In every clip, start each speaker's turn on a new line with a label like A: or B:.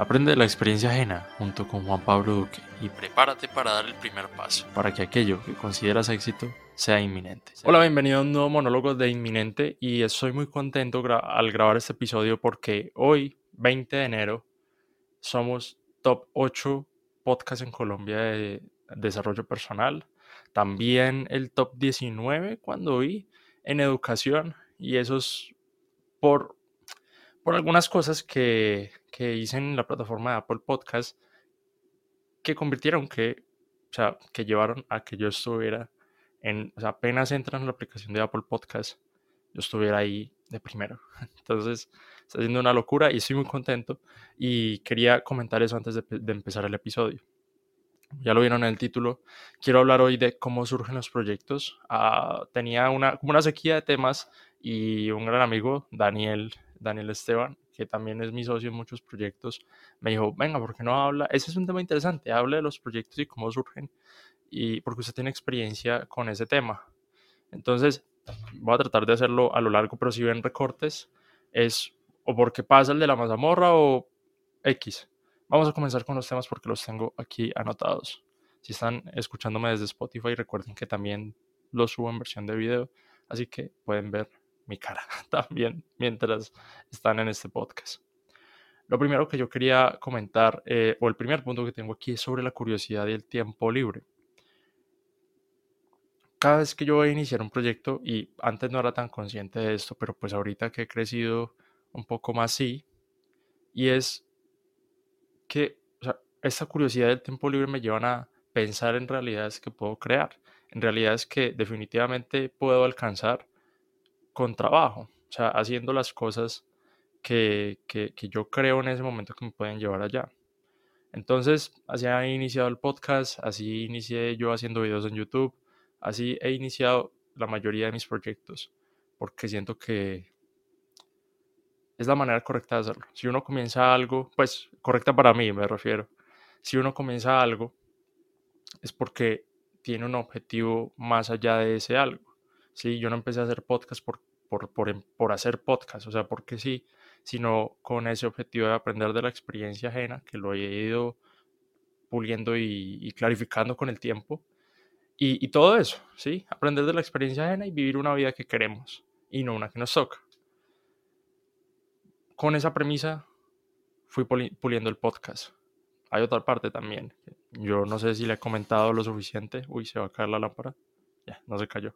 A: Aprende de la experiencia ajena junto con Juan Pablo Duque y prepárate para dar el primer paso para que aquello que consideras éxito sea inminente. Hola, bienvenido a un nuevo monólogo de Inminente y estoy muy contento al grabar este episodio porque hoy, 20 de enero, somos top 8 podcast en Colombia de desarrollo personal. También el top 19 cuando vi en educación y eso es por por algunas cosas que, que hice en la plataforma de Apple Podcast que convirtieron que, o sea, que llevaron a que yo estuviera en, apenas entran en la aplicación de Apple Podcast, yo estuviera ahí de primero. Entonces, está siendo una locura y estoy muy contento y quería comentar eso antes de, de empezar el episodio. Ya lo vieron en el título. Quiero hablar hoy de cómo surgen los proyectos. Ah, tenía una, como una sequía de temas y un gran amigo, Daniel, Daniel Esteban, que también es mi socio en muchos proyectos, me dijo, venga, ¿por qué no habla? Ese es un tema interesante, hable de los proyectos y cómo surgen, y porque usted tiene experiencia con ese tema. Entonces, voy a tratar de hacerlo a lo largo, pero si ven recortes, es o porque pasa el de la mazamorra o X. Vamos a comenzar con los temas porque los tengo aquí anotados. Si están escuchándome desde Spotify, recuerden que también los subo en versión de video, así que pueden ver mi cara también mientras están en este podcast. Lo primero que yo quería comentar, eh, o el primer punto que tengo aquí es sobre la curiosidad y el tiempo libre. Cada vez que yo voy a iniciar un proyecto, y antes no era tan consciente de esto, pero pues ahorita que he crecido un poco más sí, y es que o esta curiosidad del tiempo libre me llevan a pensar en realidades que puedo crear, en realidades que definitivamente puedo alcanzar con trabajo, o sea, haciendo las cosas que, que, yo creo en ese momento que me pueden llevar allá. Entonces, así he iniciado el podcast, así inicié yo haciendo videos en YouTube, así he iniciado la mayoría de mis proyectos, porque siento que es la manera correcta de hacerlo. Si uno comienza algo, pues correcta para mí me refiero, si uno comienza algo, es porque tiene un objetivo más allá de ese algo. Sí, yo no empecé a hacer podcast por, por, por, hacer podcast, o sea, porque sí, sino con ese objetivo de aprender de la experiencia ajena, que lo he ido puliendo y, clarificando con el tiempo. Y, y, todo eso, ¿sí? Aprender de la experiencia ajena y vivir una vida que queremos y no una que nos toca. Con esa premisa fui puliendo el podcast. Hay otra parte también. Yo no sé si le he comentado lo suficiente. Uy, se va a caer la lámpara. Ya, no se cayó.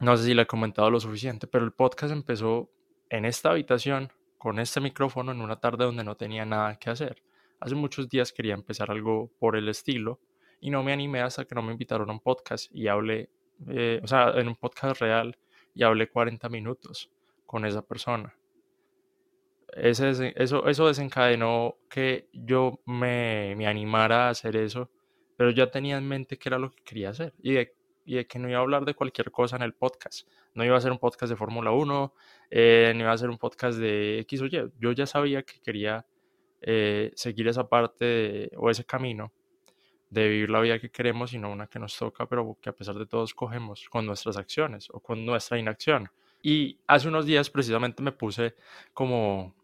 A: No sé si le he comentado lo suficiente, pero el podcast empezó en esta habitación con este micrófono en una tarde donde no tenía nada que hacer. Hace muchos días quería empezar algo por el estilo y no me animé hasta que no me invitaron a un podcast y hablé, eh, o sea, en un podcast real y hablé 40 minutos con esa persona. Ese, eso, eso desencadenó que yo me, me animara a hacer eso, pero ya tenía en mente qué era lo que quería hacer y de y de que no iba a hablar de cualquier cosa en el podcast. No iba a ser un podcast de Fórmula 1, eh, iba a ser un podcast de X o Y. Yo ya sabía que quería eh, seguir esa parte o ese camino de vivir la vida que queremos y no una que nos toca, pero que a pesar de todo escogemos con nuestras acciones o con nuestra inacción. Y hace unos días precisamente me puse como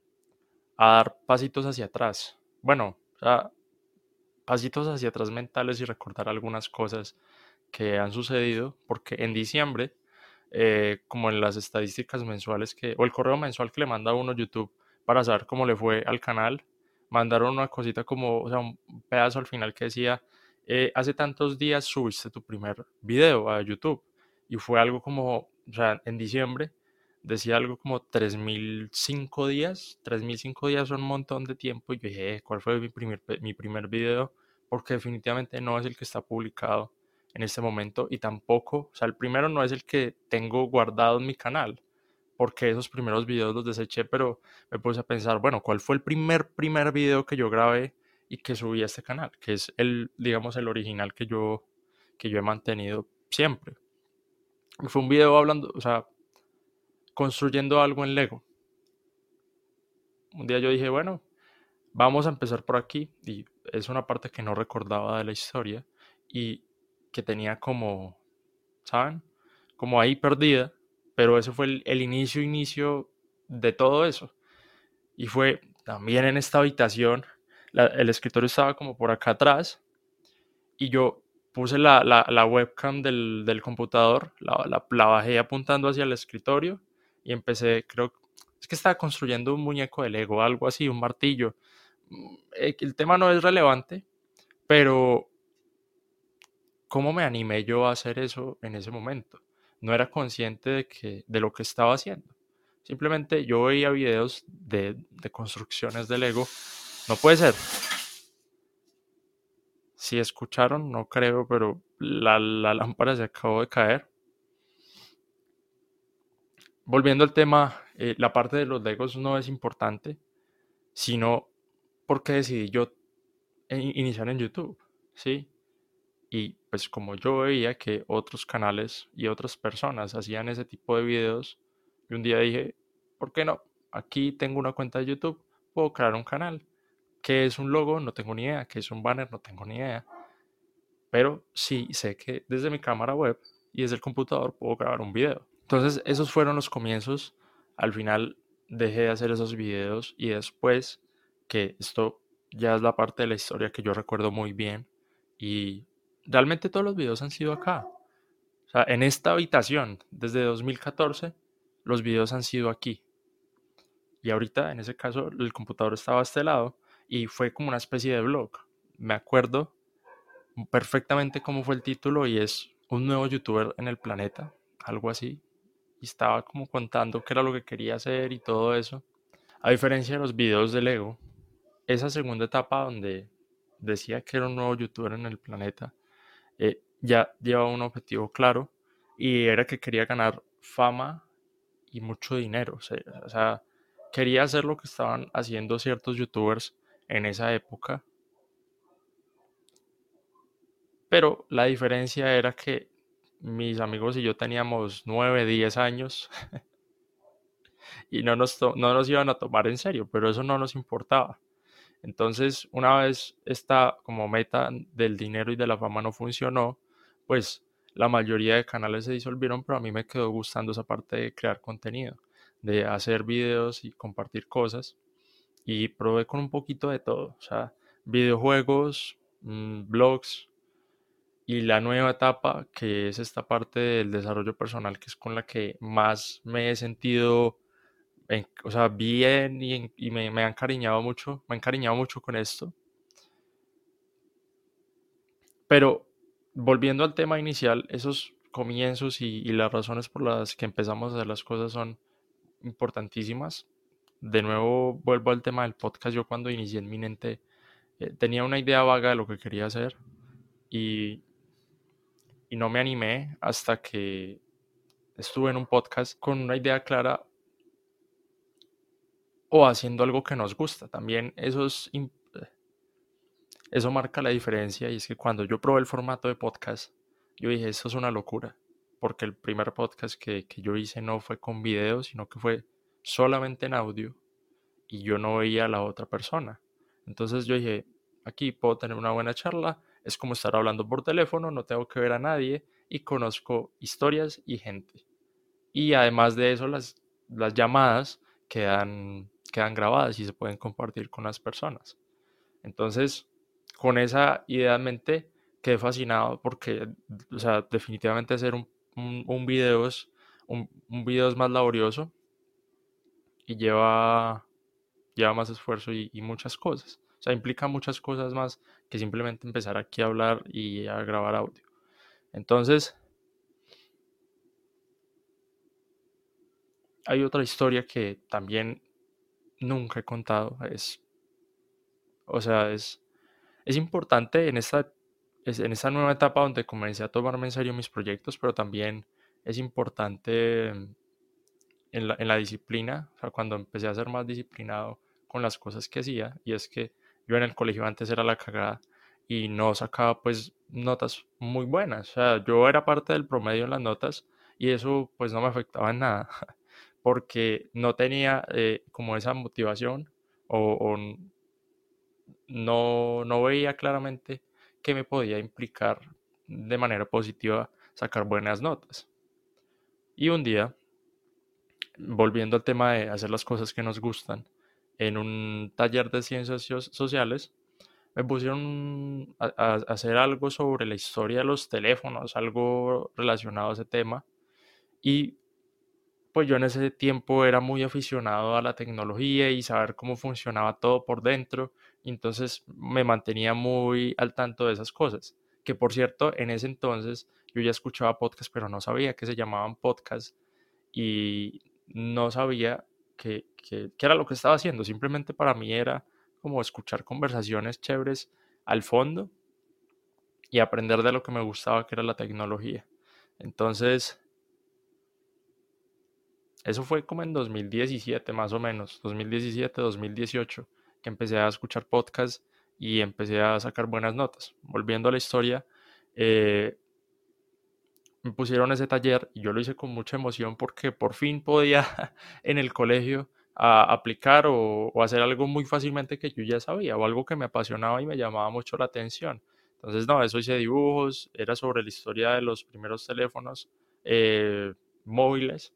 A: a dar pasitos hacia atrás. Bueno, o sea, pasitos hacia atrás mentales y recordar algunas cosas que han sucedido, porque en diciembre, eh, como en las estadísticas mensuales que, o el correo mensual que le manda a uno YouTube para saber cómo le fue al canal, mandaron una cosita como, o sea, un pedazo al final que decía, eh, hace tantos días subiste tu primer video a YouTube. Y fue algo como, o sea, en diciembre decía algo como 3005 días. 3005 días son un montón de tiempo. Y yo dije, eh, ¿cuál fue mi primer, mi primer video? Porque definitivamente no es el que está publicado en este momento y tampoco, o sea, el primero no es el que tengo guardado en mi canal, porque esos primeros videos los deseché, pero me puse a pensar, bueno, ¿cuál fue el primer, primer video que yo grabé y que subí a este canal? Que es el, digamos, el original que yo, que yo he mantenido siempre. fue un video hablando, o sea, construyendo algo en Lego. Un día yo dije, bueno, vamos a empezar por aquí y es una parte que no recordaba de la historia y que tenía como, ¿saben? Como ahí perdida, pero ese fue el, inicio, inicio de todo eso. Y fue también en esta habitación, el escritorio estaba como por acá atrás y yo puse la, la, webcam del, del computador, la, la, bajé apuntando hacia el escritorio y empecé, creo, es que estaba construyendo un muñeco de Lego, algo así, un martillo. Mm, eh, el tema no es relevante, pero ¿cómo me animé yo a hacer eso en ese momento? No era consciente de, que, de lo que estaba haciendo. Simplemente yo veía videos de, construcciones de Lego. No puede ser. Si escucharon, no creo, pero la, lámpara se acabó de caer. Volviendo al tema, eh, la parte de los Legos no es importante, sino porque decidí yo iniciar en YouTube, ¿sí? Y pues como yo veía que otros canales y otras personas hacían ese tipo de videos, y un día dije, ¿por qué no? Aquí tengo una cuenta de YouTube, puedo crear un canal. ¿Qué es un logo? No tengo ni idea. ¿Qué es un banner? No tengo ni idea. Pero sí sé que desde mi cámara web y desde el computador puedo grabar un video. Entonces esos fueron los comienzos. Al final dejé de hacer esos videos y después que esto ya es la parte de la historia que yo recuerdo muy bien y realmente todos los videos han sido acá. O sea, en esta habitación, desde 2014, los videos han sido aquí. Y ahorita, en ese caso, el computador estaba a este lado y fue como una especie de blog. Me acuerdo perfectamente cómo fue el título y es un nuevo youtuber en el planeta, algo así. Y estaba como contando qué era lo que quería hacer y todo eso. A diferencia de los videos de Lego, esa segunda etapa donde decía que era un nuevo youtuber en el planeta, eh, ya llevaba un objetivo claro y era que quería ganar fama y mucho dinero. O sea, quería hacer lo que estaban haciendo ciertos youtubers en esa época. Pero la diferencia era que mis amigos y yo teníamos 9, 10 años y no nos, no nos iban a tomar en serio, pero eso no nos importaba. Entonces, una vez esta como meta del dinero y de la fama no funcionó, pues la mayoría de canales se disolvieron, pero a mí me quedó gustando esa parte de crear contenido, de hacer videos y compartir cosas. Y probé con un poquito de todo, o sea, videojuegos, mm, blogs y la nueva etapa que es esta parte del desarrollo personal, que es con la que más me he sentido o sea, bien y, me, me, han encariñado mucho, me han encariñado mucho con esto. Pero volviendo al tema inicial, esos comienzos y, las razones por las que empezamos a hacer las cosas son importantísimas. De nuevo vuelvo al tema del podcast. Yo cuando inicié en Minente eh, tenía una idea vaga de lo que quería hacer y, y no me animé hasta que estuve en un podcast con una idea clara o haciendo algo que nos gusta. También eso, es, eso marca la diferencia y es que cuando yo probé el formato de podcast, yo dije, esto es una locura, porque el primer podcast que, que yo hice no fue con video, sino que fue solamente en audio y yo no veía a la otra persona. Entonces yo dije, aquí puedo tener una buena charla, es como estar hablando por teléfono, no tengo que ver a nadie y conozco historias y gente. Y además de eso, las, las llamadas quedan quedan grabadas y se pueden compartir con las personas. Entonces, con esa idea en mente, quedé fascinado porque, o sea, definitivamente hacer un, un, video es, un, es más laborioso y lleva, lleva más esfuerzo y, y, muchas cosas. O sea, implica muchas cosas más que simplemente empezar aquí a hablar y a grabar audio. Entonces, hay otra historia que también nunca he contado. Es, o sea, es, es importante en esta, en esta nueva etapa donde comencé a tomarme en serio mis proyectos, pero también es importante en la, en la disciplina, o sea, cuando empecé a ser más disciplinado con las cosas que hacía, y es que yo en el colegio antes era la cagada y no sacaba pues notas muy buenas, o sea, yo era parte del promedio en las notas y eso pues no me afectaba en nada. porque no tenía eh, como esa motivación o, no, no veía claramente que me podía implicar de manera positiva sacar buenas notas. Y un día, volviendo al tema de hacer las cosas que nos gustan, en un taller de ciencias sociales, me pusieron a, hacer algo sobre la historia de los teléfonos, algo relacionado a ese tema. Y pues yo en ese tiempo era muy aficionado a la tecnología y saber cómo funcionaba todo por dentro. entonces me mantenía muy al tanto de esas cosas. Que por cierto, en ese entonces yo ya escuchaba podcasts, pero no sabía que se llamaban podcasts y no sabía qué era lo que estaba haciendo. Simplemente para mí era como escuchar conversaciones chéveres al fondo y aprender de lo que me gustaba, que era la tecnología. Entonces, eso fue como en 2017 más o menos, 2017, 2018, que empecé a escuchar podcasts y empecé a sacar buenas notas. Volviendo a la historia, eh, me pusieron ese taller y yo lo hice con mucha emoción porque por fin podía en el colegio aplicar o, hacer algo muy fácilmente que yo ya sabía o algo que me apasionaba y me llamaba mucho la atención. Entonces, no, eso hice dibujos, era sobre la historia de los primeros teléfonos eh, móviles.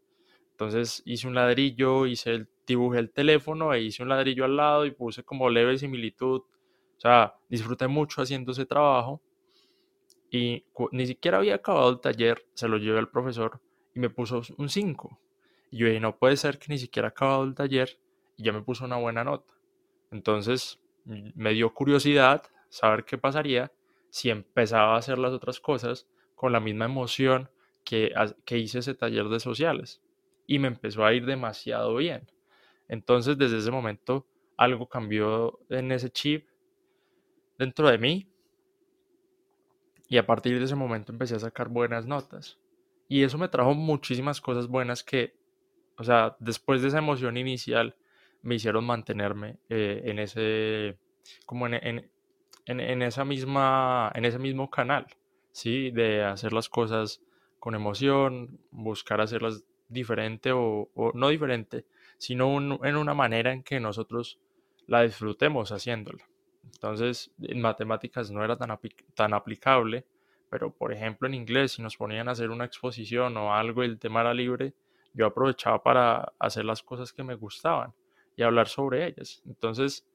A: Entonces hice un ladrillo, hice el, dibujé el teléfono e hice un ladrillo al lado y puse como leve similitud. O sea, disfruté mucho haciendo ese trabajo y ni siquiera había acabado el taller, se lo llevé al profesor y me puso un 5. Y yo dije, no puede ser que ni siquiera acabado el taller y ya me puso una buena nota. Entonces me dio curiosidad saber qué pasaría si empezaba a hacer las otras cosas con la misma emoción que, que hice ese taller de sociales. Y me empezó a ir demasiado bien. Entonces desde ese momento algo cambió en ese chip dentro de mí. Y a partir de ese momento empecé a sacar buenas notas. Y eso me trajo muchísimas cosas buenas que o sea, después de esa emoción inicial, me hicieron mantenerme eh, en ese, como en, en, en, esa misma, en ese mismo canal, ¿sí? De hacer las cosas con emoción, buscar hacerlas diferente o, no diferente, sino en una manera en que nosotros la disfrutemos haciéndola. Entonces, en matemáticas no era tan, tan aplicable, pero por ejemplo en inglés, si nos ponían a hacer una exposición o algo el tema era libre, yo aprovechaba para hacer las cosas que me gustaban y hablar sobre ellas. Entonces,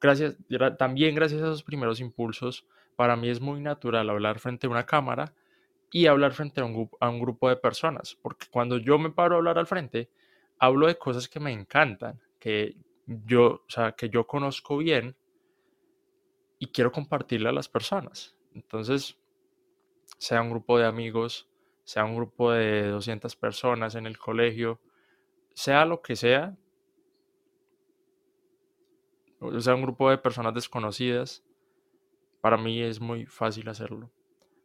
A: gracias, también gracias a esos primeros impulsos, para mí es muy natural hablar frente a una cámara y hablar frente a un, grupo de personas, porque cuando yo me paro a hablar al frente, hablo de cosas que me encantan, que yo, o sea, que yo conozco bien y quiero compartirle a las personas. Entonces, sea un grupo de amigos, sea un grupo de 200 personas en el colegio, sea lo que sea, o sea un grupo de personas desconocidas, para mí es muy fácil hacerlo,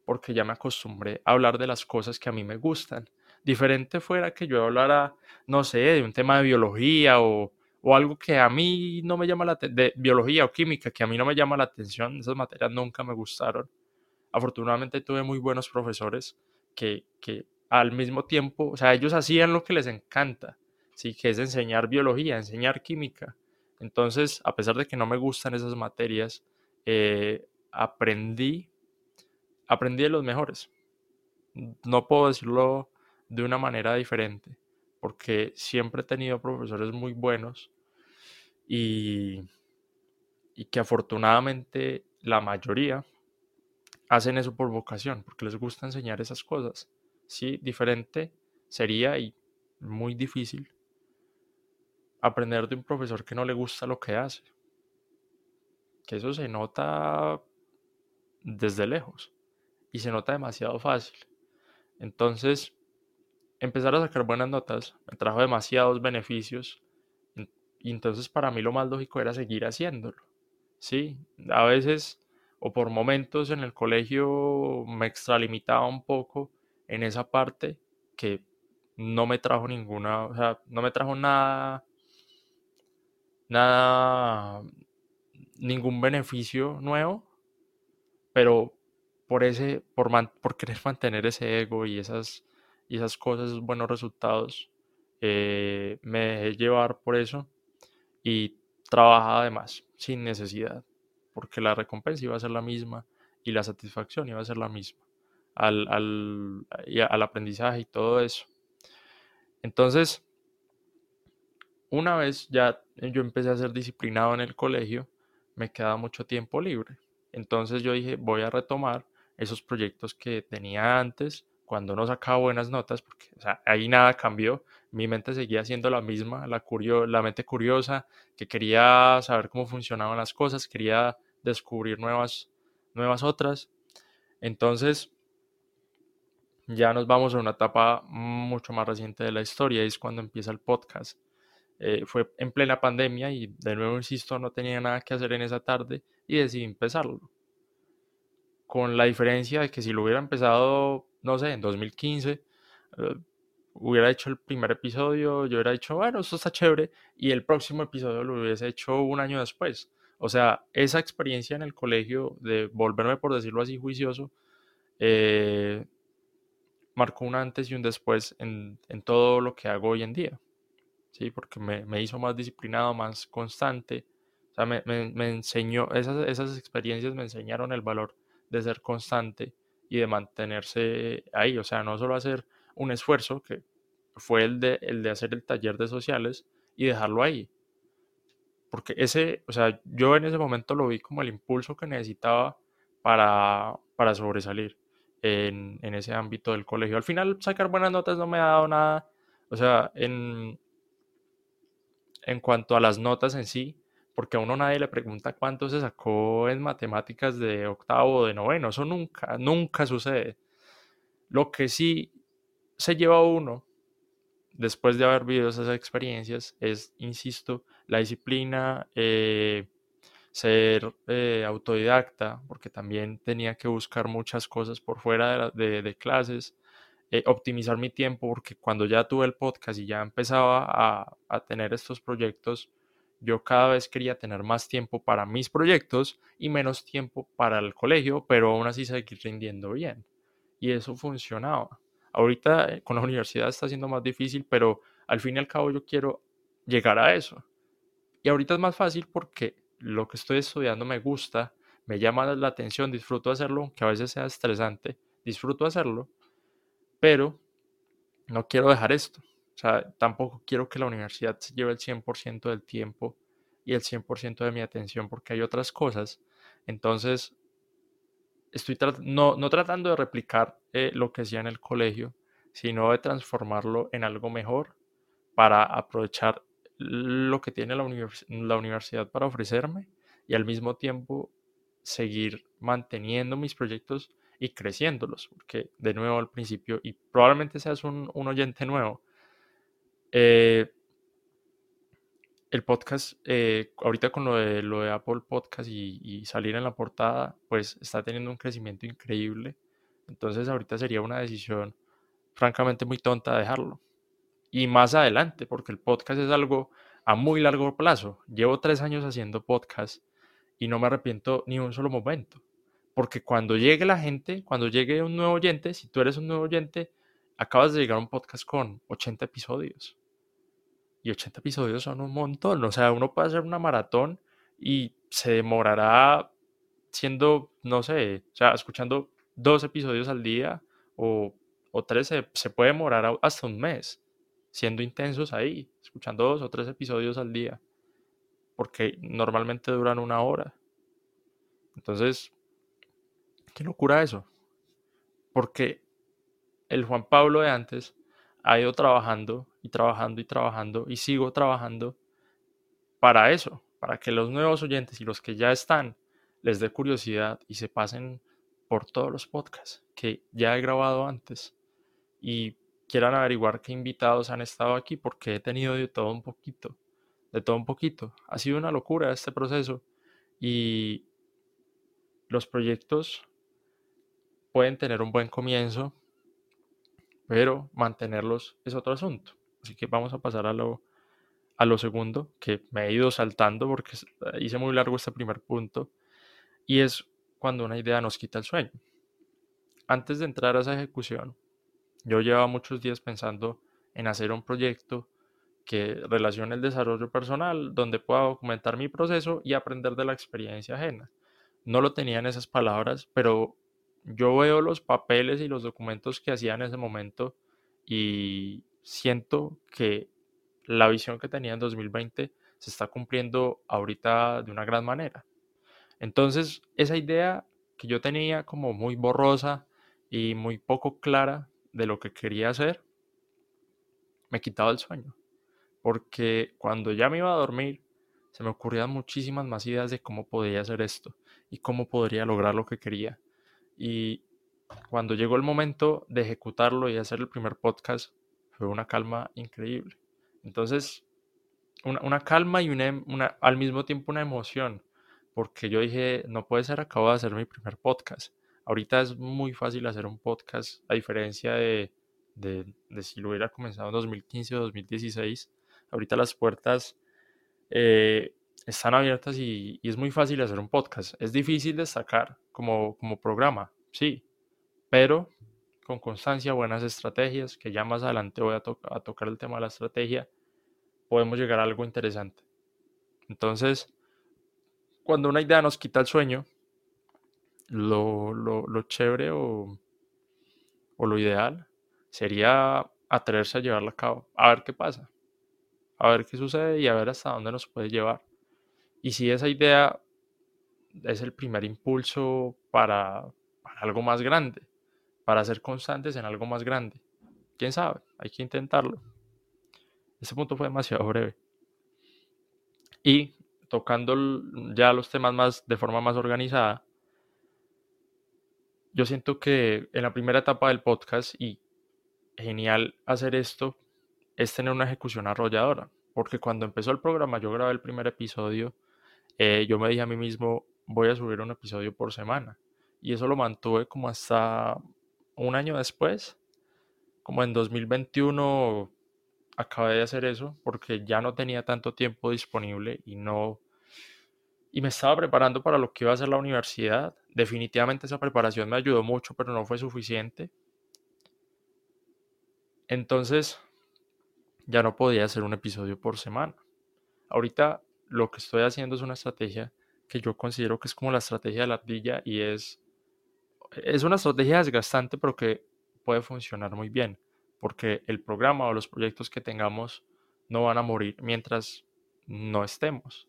A: porque ya me acostumbré a hablar de las cosas que a mí me gustan. Diferente fuera que yo hablara, no sé, de un tema de biología o, o algo que a mí no me llama la atención, de biología o química, que a mí no me llama la atención, esas materias nunca me gustaron. Afortunadamente tuve muy buenos profesores que, al mismo tiempo, o sea, ellos hacían lo que les encanta, ¿sí? que es enseñar biología, enseñar química. Entonces, a pesar de que no me gustan esas materias, eh, aprendí, aprendí de los mejores. No puedo decirlo de una manera diferente, porque siempre he tenido profesores muy buenos y, y que afortunadamente la mayoría hacen eso por vocación, porque les gusta enseñar esas cosas. Sí, diferente sería y muy difícil aprender de un profesor que no le gusta lo que hace. Que eso se nota desde lejos y se nota demasiado fácil. Entonces, empezar a sacar buenas notas me trajo demasiados beneficios y entonces para mí lo más lógico era seguir haciéndolo. Sí, a veces o por momentos en el colegio me extralimitaba un poco en esa parte que no me trajo ninguna, o sea, no me trajo nada, nada, ningún beneficio nuevo, pero por ese, por, por querer mantener ese ego y esas, y esas cosas, esos buenos resultados, eh, me dejé llevar por eso y trabajaba además sin necesidad porque la recompensa iba a ser la misma y la satisfacción iba a ser la misma al, al, aprendizaje y todo eso. Entonces, una vez ya yo empecé a ser disciplinado en el colegio, me quedaba mucho tiempo libre. Entonces yo dije, voy a retomar esos proyectos que tenía antes, cuando no sacaba buenas notas, porque ahí nada cambió, mi mente seguía siendo la misma, la, la mente curiosa, que quería saber cómo funcionaban las cosas, quería descubrir nuevas, nuevas otras. Entonces, ya nos vamos a una etapa mucho más reciente de la historia, es cuando empieza el podcast. Eh, fue en plena pandemia y de nuevo, insisto, no tenía nada que hacer en esa tarde y decidí empezarlo. Con la diferencia de que si lo hubiera empezado, no sé, en 2015, eh, hubiera hecho el primer episodio, yo hubiera dicho, bueno, eso está chévere, y el próximo episodio lo hubiese hecho un año después. O sea, esa experiencia en el colegio de volverme, por decirlo así, juicioso, eh, marcó un antes y un después en, todo lo que hago hoy en día. ¿sí? Porque me, me hizo más disciplinado, más constante. O sea, me, me, me enseñó, esas, esas experiencias me enseñaron el valor de ser constante y de mantenerse ahí. O sea, no solo hacer un esfuerzo, que fue el de, el de hacer el taller de sociales y dejarlo ahí. Porque ese, o sea, yo en ese momento lo vi como el impulso que necesitaba para, para sobresalir en, en ese ámbito del colegio. Al final, sacar buenas notas no me ha dado nada. O sea, en, en cuanto a las notas en sí, porque a uno nadie le pregunta cuánto se sacó en matemáticas de octavo o de noveno, eso nunca, nunca sucede. Lo que sí se lleva uno después de haber vivido esas experiencias es, insisto, la disciplina, eh, ser eh, autodidacta, porque también tenía que buscar muchas cosas por fuera de clases, eh, optimizar mi tiempo, porque cuando ya tuve el podcast y ya empezaba a, a tener estos proyectos, yo cada vez quería tener más tiempo para mis proyectos y menos tiempo para el colegio, pero aún así seguir rindiendo bien. Y eso funcionaba. Ahorita eh, con la universidad está siendo más difícil, pero al fin y al cabo yo quiero llegar a eso. Y ahorita es más fácil porque lo que estoy estudiando me gusta, me llama la atención, disfruto hacerlo, aunque a veces sea estresante, disfruto hacerlo pero no quiero dejar esto. O sea, tampoco quiero que la universidad se lleve el 100% del tiempo y el 100% de mi atención porque hay otras cosas. Entonces, estoy no, no, tratando de replicar eh, lo que hacía en el colegio, sino de transformarlo en algo mejor para aprovechar lo que tiene la, la universidad para ofrecerme y al mismo tiempo seguir manteniendo mis proyectos y creciéndolos, porque de nuevo al principio, y probablemente seas un, oyente nuevo, eh, el podcast, eh, ahorita con lo de, lo de Apple Podcast y, y, salir en la portada, pues está teniendo un crecimiento increíble. Entonces ahorita sería una decisión francamente muy tonta dejarlo. Y más adelante, porque el podcast es algo a muy largo plazo. Llevo tres años haciendo podcast y no me arrepiento ni un solo momento. Porque cuando llegue la gente, cuando llegue un nuevo oyente, si tú eres un nuevo oyente, acabas de llegar a un podcast con 80 episodios. Y 80 episodios son un montón. O sea, uno puede hacer una maratón y se demorará siendo, no sé, o sea, escuchando dos episodios al día o, o tres, se, se puede demorar hasta un mes siendo intensos ahí, escuchando dos o tres episodios al día. Porque normalmente duran una hora. Entonces, Qué locura eso. Porque el Juan Pablo de antes ha ido trabajando y trabajando y trabajando y sigo trabajando para eso, para que los nuevos oyentes y los que ya están les dé curiosidad y se pasen por todos los podcasts que ya he grabado antes y quieran averiguar qué invitados han estado aquí porque he tenido de todo un poquito, de todo un poquito. Ha sido una locura este proceso y los proyectos pueden tener un buen comienzo, pero mantenerlos es otro asunto. Así que vamos a pasar a lo, a lo segundo, que me he ido saltando porque hice muy largo este primer punto, y es cuando una idea nos quita el sueño. Antes de entrar a esa ejecución, yo llevaba muchos días pensando en hacer un proyecto que relacione el desarrollo personal, donde pueda documentar mi proceso y aprender de la experiencia ajena. No lo tenía en esas palabras, pero yo veo los papeles y los documentos que hacía en ese momento y siento que la visión que tenía en 2020 se está cumpliendo ahorita de una gran manera. Entonces, esa idea que yo tenía como muy borrosa y muy poco clara de lo que quería hacer, me quitaba el sueño. Porque cuando ya me iba a dormir, se me ocurrían muchísimas más ideas de cómo podía hacer esto y cómo podría lograr lo que quería. Y cuando llegó el momento de ejecutarlo y hacer el primer podcast, fue una calma increíble. Entonces, una, calma y una, al mismo tiempo una emoción, porque yo dije, no puede ser, acabo de hacer mi primer podcast. Ahorita es muy fácil hacer un podcast, a diferencia de, de, si lo hubiera comenzado en 2015 o 2016. Ahorita las puertas eh, están abiertas y, es muy fácil hacer un podcast. Es difícil destacar como, como programa, sí, pero con constancia, buenas estrategias, que ya más adelante voy a, a tocar el tema de la estrategia, podemos llegar a algo interesante. Entonces, cuando una idea nos quita el sueño, lo, lo, chévere o, o, lo ideal sería atreverse a llevarla a cabo, a ver qué pasa, a ver qué sucede y a ver hasta dónde nos puede llevar. Y si esa idea es el primer impulso para, para algo más grande, para ser constantes en algo más grande. ¿Quién sabe? Hay que intentarlo. Ese punto fue demasiado breve. Y tocando ya los temas más de forma más organizada, yo siento que en la primera etapa del podcast y genial hacer esto es tener una ejecución arrolladora, porque cuando empezó el programa, yo grabé el primer episodio, eh, yo me dije a mí mismo, voy a subir un episodio por semana, y eso lo mantuve como hasta un año después, como en 2021, acabé de hacer eso porque ya no tenía tanto tiempo disponible y no y me estaba preparando para lo que iba a ser la universidad. Definitivamente esa preparación me ayudó mucho, pero no fue suficiente. Entonces, ya no podía hacer un episodio por semana. Ahorita lo que estoy haciendo es una estrategia que yo considero que es como la estrategia de la ardilla y es es una estrategia desgastante, pero que puede funcionar muy bien, porque el programa o los proyectos que tengamos no van a morir mientras no estemos.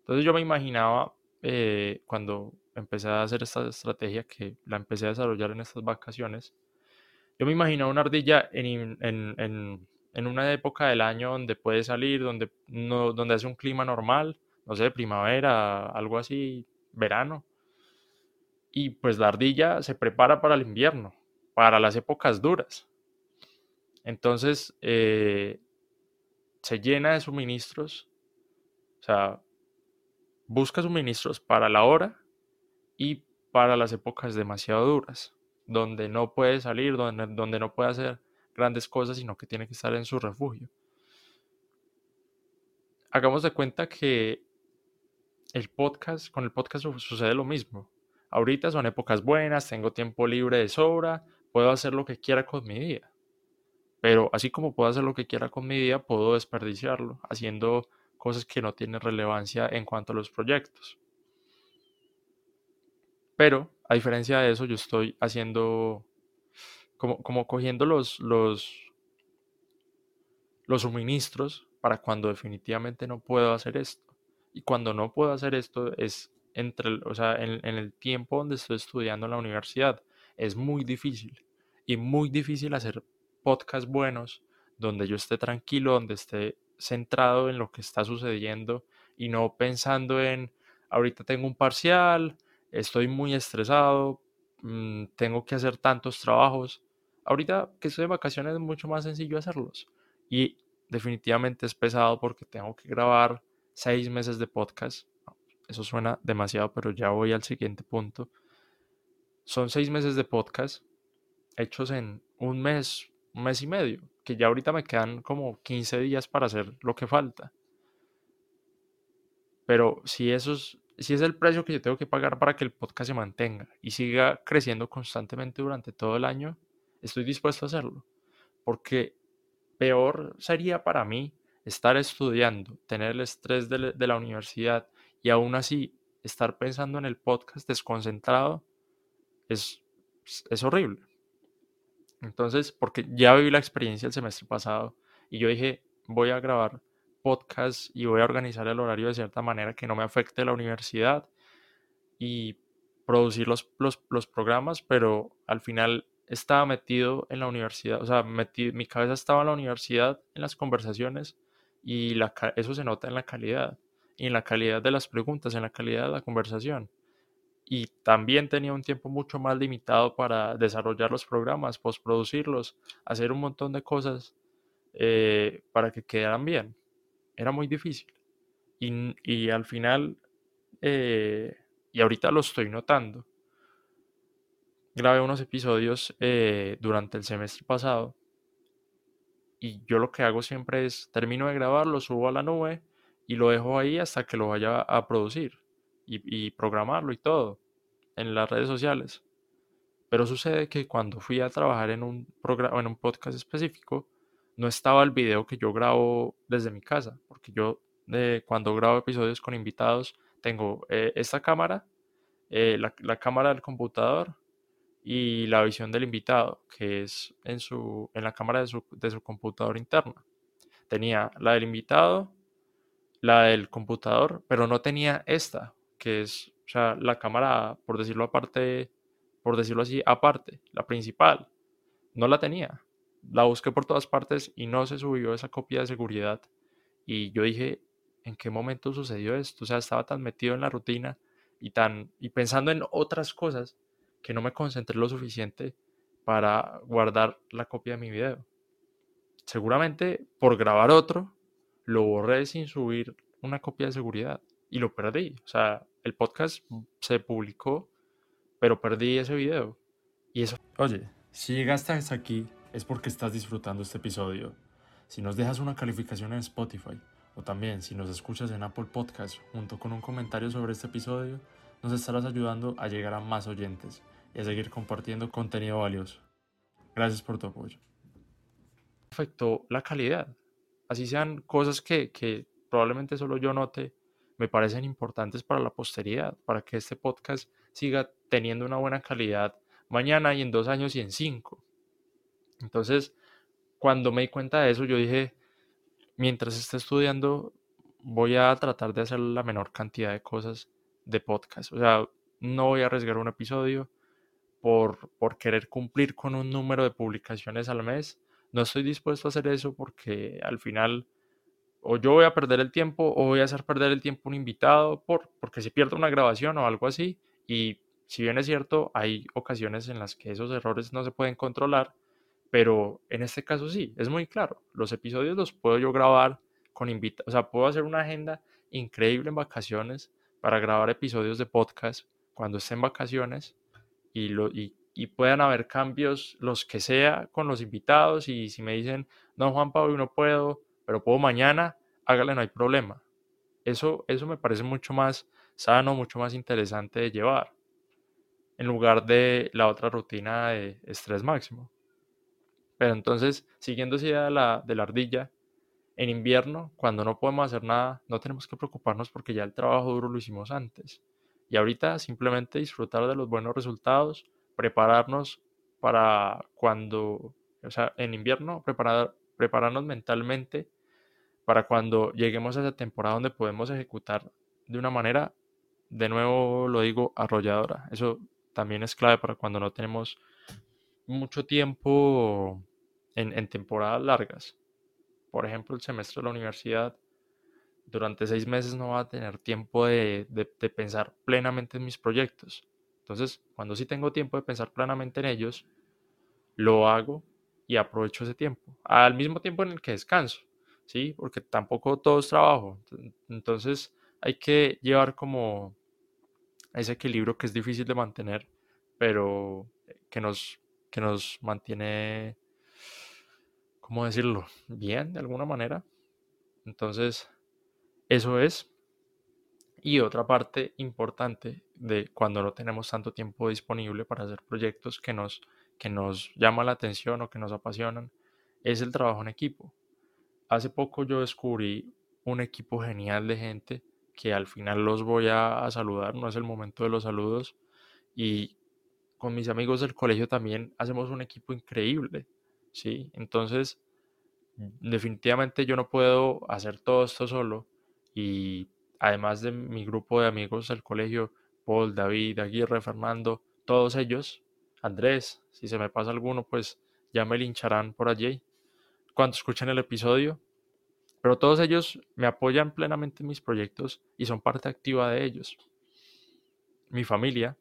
A: Entonces yo me imaginaba eh, cuando empecé a hacer esta estrategia, que la empecé a desarrollar en estas vacaciones, yo me imaginaba una ardilla en, una época del año donde puede salir, donde, donde hace un clima normal, no sé, primavera, algo así, verano, y pues la ardilla se prepara para el invierno, para las épocas duras. Entonces eh, se llena de suministros, o sea, busca suministros para la hora y para las épocas demasiado duras, donde no puede salir, donde, donde no puede hacer grandes cosas, sino que tiene que estar en su refugio. Hagamos de cuenta que el podcast, con el podcast sucede lo mismo. Ahorita son épocas buenas, tengo tiempo libre de sobra, puedo hacer lo que quiera con mi día. Pero así como puedo hacer lo que quiera con mi día, puedo desperdiciarlo haciendo cosas que no tienen relevancia en cuanto a los proyectos. Pero, a diferencia de eso, yo estoy haciendo como, como cogiendo los, los, los suministros para cuando definitivamente no puedo hacer esto. Y cuando no puedo hacer esto es entre, o sea, en, el tiempo donde estoy estudiando en la universidad. Es muy difícil y muy difícil hacer podcasts buenos donde yo esté tranquilo, donde esté centrado en lo que está sucediendo y no pensando en ahorita tengo un parcial, estoy muy estresado, mm, tengo que hacer tantos trabajos. Ahorita que estoy de vacaciones es mucho más sencillo hacerlos y definitivamente es pesado porque tengo que grabar seis meses de podcast eso suena demasiado, pero ya voy al siguiente punto. Son seis meses de podcast hechos en un mes, un mes y medio, que ya ahorita me quedan como 15 días para hacer lo que falta. Pero si eso es, si es el precio que yo tengo que pagar para que el podcast se mantenga y siga creciendo constantemente durante todo el año, estoy dispuesto a hacerlo. Porque peor sería para mí estar estudiando, tener el estrés de, la universidad, y aún así estar pensando en el podcast desconcentrado es, es horrible. Entonces, porque ya viví la experiencia el semestre pasado y yo dije, voy a grabar podcast y voy a organizar el horario de cierta manera que no me afecte la universidad y producir los, los, programas, pero al final estaba metido en la universidad, o sea, mi cabeza estaba en la universidad, en las conversaciones, y la, eso se nota en la calidad, y en la calidad de las preguntas, en la calidad de la conversación. Y también tenía un tiempo mucho más limitado para desarrollar los programas, postproducirlos, hacer un montón de cosas eh, para que quedaran bien. Era muy difícil. Y, y al final, eh, y ahorita lo estoy notando, grabé unos episodios eh, durante el semestre pasado y yo lo que hago siempre es termino de grabar, lo subo a la nube y lo dejo ahí hasta que lo vaya a producir y, programarlo y todo en las redes sociales. Pero sucede que cuando fui a trabajar en un, programa, en un podcast específico, no estaba el video que yo grabo desde mi casa, porque yo eh, cuando grabo episodios con invitados tengo eh, esta cámara, la, la, cámara del computador y la visión del invitado, que es en, su, en la cámara de su, de su computador interna. Tenía la del invitado, la del computador, pero no tenía esta, que es o sea, la cámara, por decirlo aparte, por decirlo así, aparte, la principal. No la tenía. La busqué por todas partes y no se subió esa copia de seguridad. Y yo dije, ¿en qué momento sucedió esto? O sea, estaba tan metido en la rutina y tan y pensando en otras cosas que no me concentré lo suficiente para guardar la copia de mi video. Seguramente por grabar otro, lo borré sin subir una copia de seguridad y lo perdí. O sea, el podcast se publicó, pero perdí ese video. Y eso...
B: Oye, si llegaste hasta aquí es porque estás disfrutando este episodio. Si nos dejas una calificación en Spotify o también si nos escuchas en Apple Podcast junto con un comentario sobre este episodio, nos estarás ayudando a llegar a más oyentes y a seguir compartiendo contenido valioso. Gracias por tu apoyo.
A: Afectó la calidad. Así sean cosas que, que probablemente solo yo note, me parecen importantes para la posteridad, para que este podcast siga teniendo una buena calidad mañana y en dos años y en cinco. Entonces, cuando me di cuenta de eso, yo dije, mientras esté estudiando, voy a tratar de hacer la menor cantidad de cosas de podcast. O sea, no voy a arriesgar un episodio por, por querer cumplir con un número de publicaciones al mes. No estoy dispuesto a hacer eso porque al final o yo voy a perder el tiempo o voy a hacer perder el tiempo un invitado por, porque se pierde una grabación o algo así. Y si bien es cierto, hay ocasiones en las que esos errores no se pueden controlar, pero en este caso sí, es muy claro. Los episodios los puedo yo grabar con invitados, o sea, puedo hacer una agenda increíble en vacaciones para grabar episodios de podcast cuando esté en vacaciones y, lo, y, puedan haber cambios, los que sea, con los invitados. Y si me dicen, no, Juan Pablo, no puedo, pero puedo mañana, hágale, no hay problema. Eso, eso me parece mucho más sano, mucho más interesante de llevar, en lugar de la otra rutina de estrés máximo. Pero entonces, siguiendo esa idea de la, de la ardilla, en invierno, cuando no podemos hacer nada, no tenemos que preocuparnos porque ya el trabajo duro lo hicimos antes. Y ahorita simplemente disfrutar de los buenos resultados, prepararnos para cuando, o sea, en invierno, preparar, prepararnos mentalmente para cuando lleguemos a esa temporada donde podemos ejecutar de una manera, de nuevo lo digo, arrolladora. Eso también es clave para cuando no tenemos mucho tiempo en, en temporadas largas por ejemplo, el semestre de la universidad, durante seis meses no va a tener tiempo de, pensar plenamente en mis proyectos. Entonces, cuando sí tengo tiempo de pensar plenamente en ellos, lo hago y aprovecho ese tiempo. Al mismo tiempo en el que descanso, ¿sí? Porque tampoco todo es trabajo. Entonces, hay que llevar como ese equilibrio que es difícil de mantener, pero que nos, que nos mantiene ¿cómo decirlo? Bien, de alguna manera. Entonces, eso es. Y otra parte importante de cuando no tenemos tanto tiempo disponible para hacer proyectos que nos, que nos llaman la atención o que nos apasionan, es el trabajo en equipo. Hace poco yo descubrí un equipo genial de gente que al final los voy a, a saludar, no es el momento de los saludos. Y con mis amigos del colegio también hacemos un equipo increíble ¿sí? Entonces, definitivamente yo no puedo hacer todo esto solo y además de mi grupo de amigos del colegio, Paul, David, Aguirre, Fernando, todos ellos, Andrés, si se me pasa alguno, pues ya me lincharán por allí cuando escuchen el episodio. Pero todos ellos me apoyan plenamente en mis proyectos y son parte activa de ellos. Mi familia,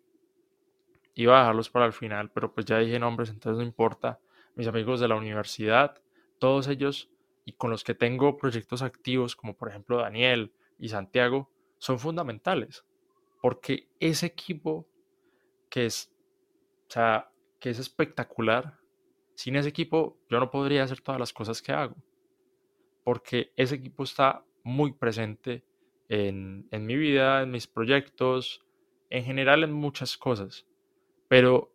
A: iba a dejarlos para el final, pero pues ya dije nombres, entonces no importa. Mis amigos de la universidad, todos ellos y con los que tengo proyectos activos, como por ejemplo Daniel y Santiago, son fundamentales. Porque ese equipo que es, o sea, que es espectacular, sin ese equipo yo no podría hacer todas las cosas que hago. Porque ese equipo está muy presente en, en mi vida, en mis proyectos, en general en muchas cosas. Pero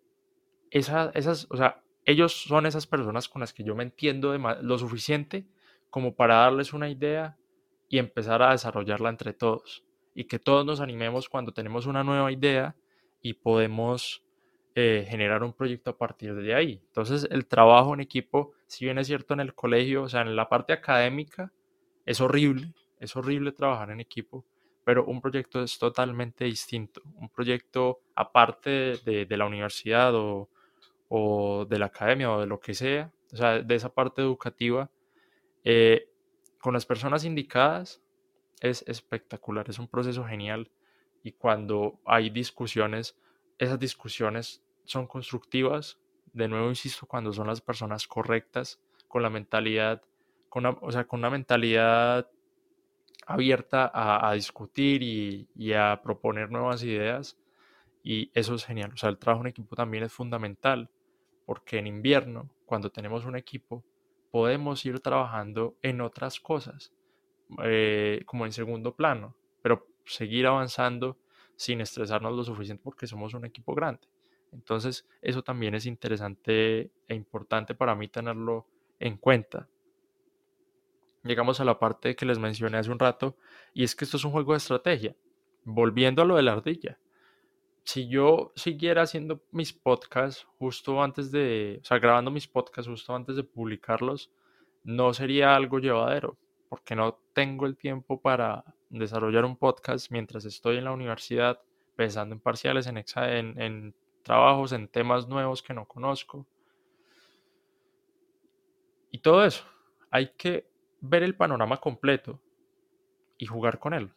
A: esas, o sea, ellos son esas personas con las que yo me entiendo lo suficiente como para darles una idea y empezar a desarrollarla entre todos. Y que todos nos animemos cuando tenemos una nueva idea y podemos eh, generar un proyecto a partir de ahí. Entonces, el trabajo en equipo, si bien es cierto en el colegio, o sea, en la parte académica, es horrible, es horrible trabajar en equipo, pero un proyecto es totalmente distinto. Un proyecto aparte de, la universidad o, de la academia o de lo que sea, o sea, de esa parte educativa, eh, con las personas indicadas es espectacular, es un proceso genial. Y cuando hay discusiones, esas discusiones son constructivas, de nuevo insisto, cuando son las personas correctas, con la mentalidad, con o sea, con una mentalidad abierta a, discutir y, a proponer nuevas ideas y eso es genial. O sea, el trabajo en equipo también es fundamental porque en invierno, cuando tenemos un equipo, podemos ir trabajando en otras cosas, eh, como en segundo plano, pero seguir avanzando sin estresarnos lo suficiente porque somos un equipo grande. Entonces, eso también es interesante e importante para mí tenerlo en cuenta llegamos a la parte que les mencioné hace un rato, y es que esto es un juego de estrategia. Volviendo a lo de la ardilla. Si yo siguiera haciendo mis podcasts justo antes de, o sea, grabando mis podcasts justo antes de publicarlos, no sería algo llevadero, porque no tengo el tiempo para desarrollar un podcast mientras estoy en la universidad, pensando en parciales, en, en, en trabajos, en temas nuevos que no conozco. Y todo eso. Hay que ver el panorama completo y jugar con él.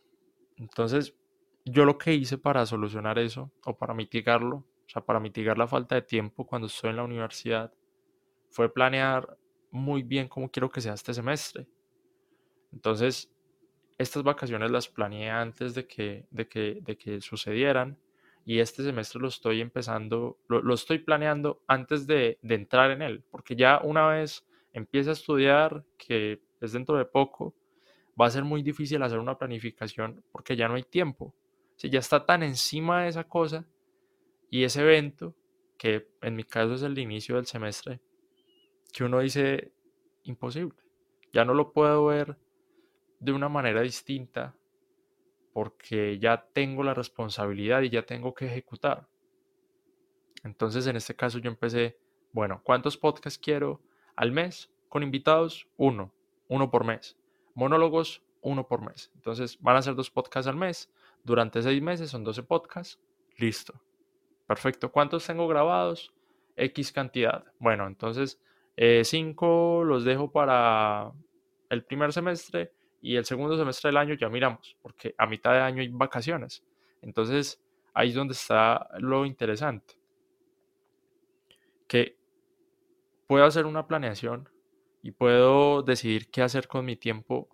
A: Entonces, yo lo que hice para solucionar eso o para mitigarlo, o sea, para mitigar la falta de tiempo cuando estoy en la universidad, fue planear muy bien cómo quiero que sea este semestre. Entonces, estas vacaciones las planeé antes de que, de que, de que sucedieran y este semestre lo estoy empezando, lo, estoy planeando antes de, de, entrar en él, porque ya una vez empiece a estudiar, que es dentro de poco, va a ser muy difícil hacer una planificación porque ya no hay tiempo. Si ya está tan encima de esa cosa y ese evento, que en mi caso es el inicio del semestre, que uno dice imposible. Ya no lo puedo ver de una manera distinta porque ya tengo la responsabilidad y ya tengo que ejecutar. Entonces en este caso yo empecé, bueno, ¿cuántos podcasts quiero al mes? Con invitados, uno uno por mes. Monólogos, uno por mes. Entonces van a ser dos podcasts al mes. Durante seis meses son 12 podcasts. Listo. Perfecto. ¿Cuántos tengo grabados? X cantidad. Bueno, entonces eh, cinco los dejo para el primer semestre y el segundo semestre del año ya miramos, porque a mitad de año hay vacaciones. Entonces ahí es donde está lo interesante. Que puedo hacer una planeación y puedo decidir qué hacer con mi tiempo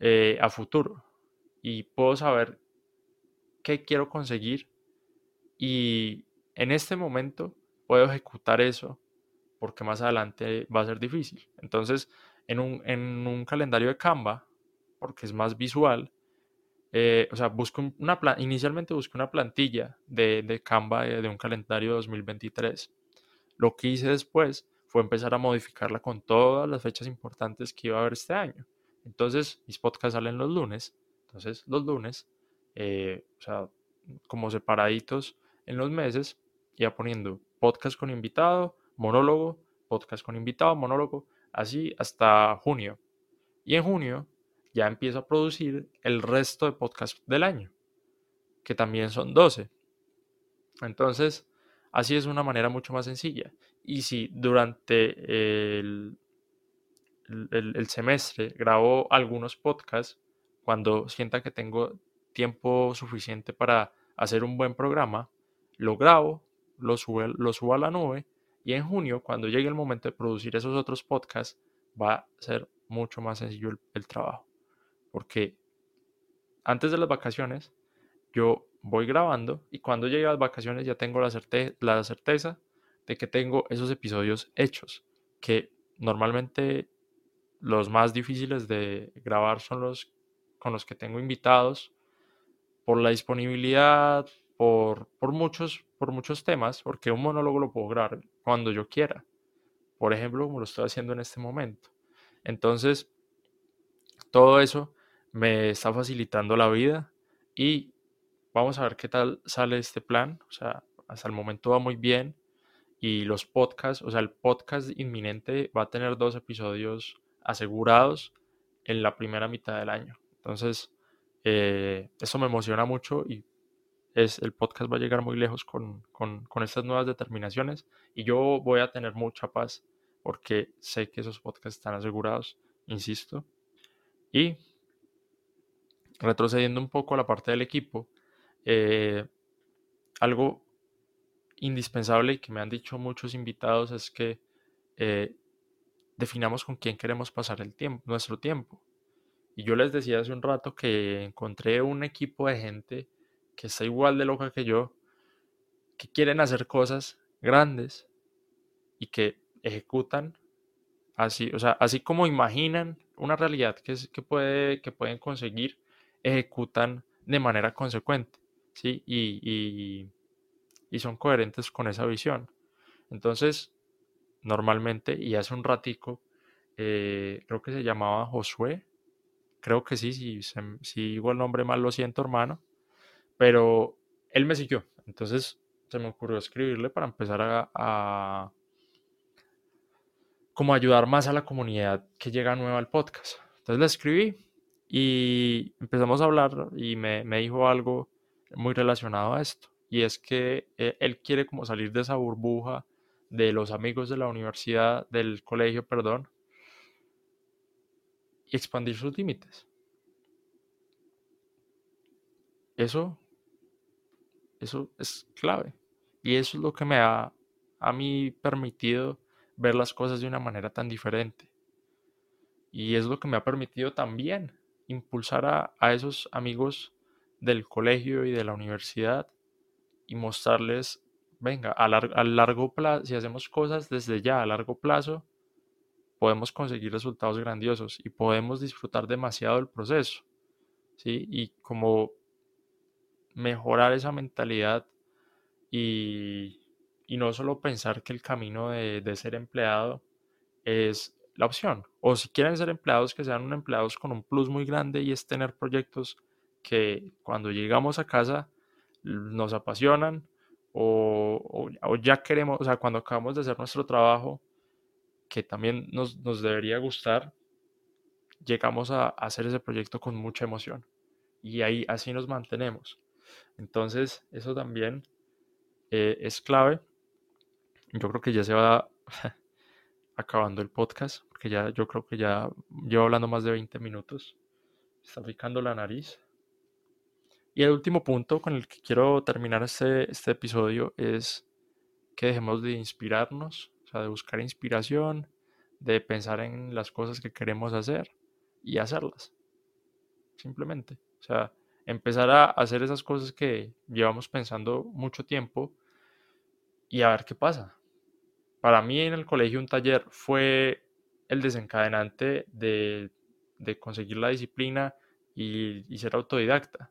A: eh, a futuro y puedo saber qué quiero conseguir y en este momento puedo ejecutar eso porque más adelante va a ser difícil. Entonces, en un, en un calendario de Canva, porque es más visual, eh, o sea, busco una inicialmente busqué una plantilla de, de Canva de, de un calendario 2023. Lo que hice después fue empezar a modificarla con todas las fechas importantes que iba a haber este año. Entonces, mis podcasts salen los lunes. Entonces, los lunes, eh, o sea, como separaditos en los meses, iba poniendo podcast con invitado, monólogo, podcast con invitado, monólogo, Así hasta junio. Y en junio ya empiezo a producir el resto de podcasts del año, que también son 12. Entonces, así es una manera mucho más sencilla. Y si durante el, el, semestre grabo algunos podcasts, cuando sienta que tengo tiempo suficiente para hacer un buen programa, lo grabo, lo, lo subo a la nube y en junio, cuando llegue el momento de producir esos otros podcasts, va a ser mucho más sencillo el, trabajo. Porque antes de las vacaciones, yo voy grabando y cuando llegue las vacaciones ya tengo la, la certeza de que tengo esos episodios hechos, que normalmente los más difíciles de grabar son los con los que tengo invitados, por la disponibilidad, por, por, muchos, por muchos temas, porque un monólogo lo puedo grabar cuando yo quiera. Por ejemplo, como lo estoy haciendo en este momento. Entonces, todo eso me está facilitando la vida y vamos a ver qué tal sale este plan. O sea, hasta el momento va muy bien y los podcasts, o sea, el podcast inminente va a tener dos episodios asegurados en la primera mitad del año. Entonces, eh, eso me emociona mucho y es, el podcast va a llegar muy lejos con, con, estas nuevas determinaciones y yo voy a tener mucha paz porque sé que esos podcasts están asegurados, insisto. Y retrocediendo un poco a la parte del equipo, eh, algo indispensable y que me han dicho muchos invitados es que eh, definamos con quién queremos pasar el tiempo, nuestro tiempo. Y yo les decía hace un rato que encontré un equipo de gente que está igual de loca que yo, que quieren hacer cosas grandes y que ejecutan así, o sea, así como imaginan una realidad que, que, puede, que pueden conseguir, ejecutan de manera consecuente, ¿sí? Y, y son coherentes con esa visión. Entonces, normalmente, y hace un ratico, eh, creo que se llamaba Josué, creo que sí, si, si digo el nombre mal lo siento hermano, pero él me siguió, entonces se me ocurrió escribirle para empezar a, a como ayudar más a la comunidad que llega nueva al podcast. Entonces le escribí y empezamos a hablar y me, me dijo algo muy relacionado a esto. Y es que eh, él quiere como salir de esa burbuja de los amigos de la universidad, del colegio, perdón, y expandir sus límites. Eso, eso es clave. Y eso es lo que me ha a mí permitido ver las cosas de una manera tan diferente. Y es lo que me ha permitido también impulsar a, a esos amigos del colegio y de la universidad y mostrarles venga, a, largo plazo, si hacemos cosas desde ya a largo plazo, podemos conseguir resultados grandiosos y podemos disfrutar demasiado del proceso. ¿sí? Y como mejorar esa mentalidad y, y no solo pensar que el camino de, de, ser empleado es la opción. O si quieren ser empleados, que sean empleados con un plus muy grande y es tener proyectos que cuando llegamos a casa nos apasionan, o, ya queremos, o sea, cuando acabamos de hacer nuestro trabajo, que también nos, debería gustar, llegamos a, hacer ese proyecto con mucha emoción. Y ahí así nos mantenemos. Entonces, eso también eh, es clave. Yo creo que ya se va acabando el podcast, porque ya yo creo que ya llevo hablando más de 20 minutos. Está picando la nariz. Y el último punto con el que quiero terminar este, este episodio es que dejemos de inspirarnos, o sea, de buscar inspiración, de pensar en las cosas que queremos hacer y hacerlas. Simplemente. O sea, empezar a hacer esas cosas que llevamos pensando mucho tiempo y a ver qué pasa. Para mí en el colegio un taller fue el desencadenante de, conseguir la disciplina y ser autodidacta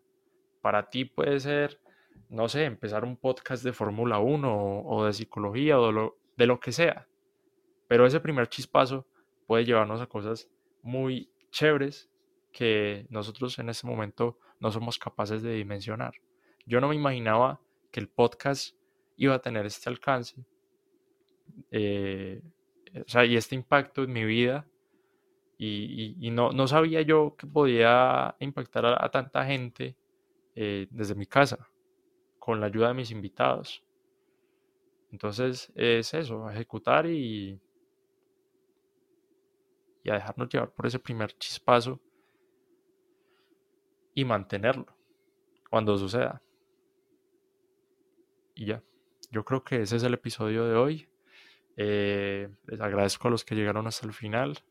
A: para ti puede ser, no sé, empezar un podcast de Fórmula 1 o, de psicología o de lo, de lo que sea. Pero ese primer chispazo puede llevarnos a cosas muy chéveres que nosotros en ese momento no somos capaces de dimensionar. Yo no me imaginaba que el podcast iba a tener este alcance. Eh, o sea, y este impacto en mi vida y, no, no, sabía yo que podía impactar a, tanta gente eh, desde mi casa, con la ayuda de mis invitados. Entonces es eso, ejecutar y, y a dejarnos llevar por ese primer chispazo y mantenerlo cuando suceda. Y ya, yo creo que ese es el episodio de hoy. Eh, les agradezco a los que llegaron hasta el final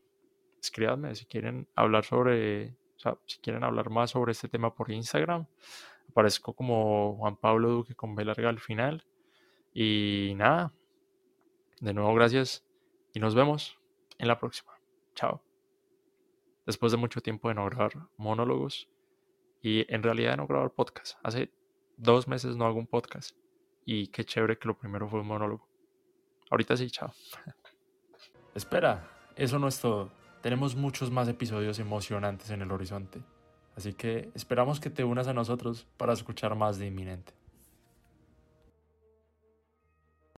A: escríbanme si quieren hablar sobre, o sea, si quieren hablar más sobre este tema por Instagram. Aparezco como Juan Pablo Duque con B larga al final. Y nada, de nuevo gracias y nos vemos en la próxima. Chao. Después de mucho tiempo de no grabar monólogos y en realidad de no grabar podcast. Hace dos meses no hago un podcast y qué chévere que lo primero fue un monólogo. Ahorita sí, chao.
B: Espera, eso no es todo. Tenemos muchos más episodios emocionantes en el horizonte, así que esperamos que te unas a nosotros para escuchar más de Inminente.